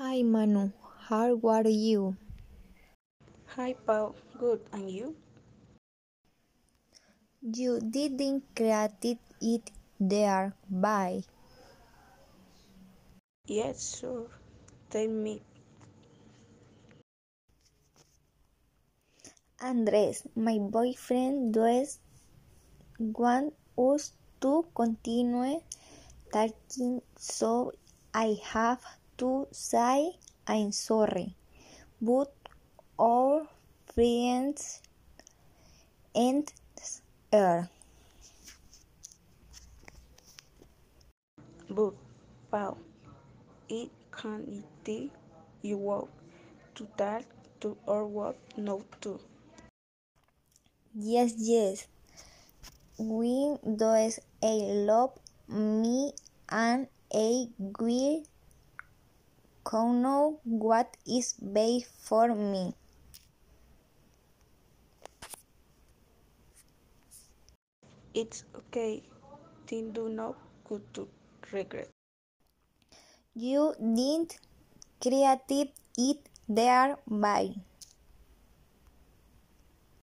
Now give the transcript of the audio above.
Hi Manu, how are you? Hi Paul, good, and you? You didn't create it there, bye. Yes, sure. Tell me. Andres, my boyfriend does want us to continue talking, so I have to say I'm sorry. But our friends and er. But Paul, it can it you walk to talk to or what not to. Yes, yes. We does a love me and I will know what is best for me. It's okay. Things do not go to regret. You didn't create it there, bye.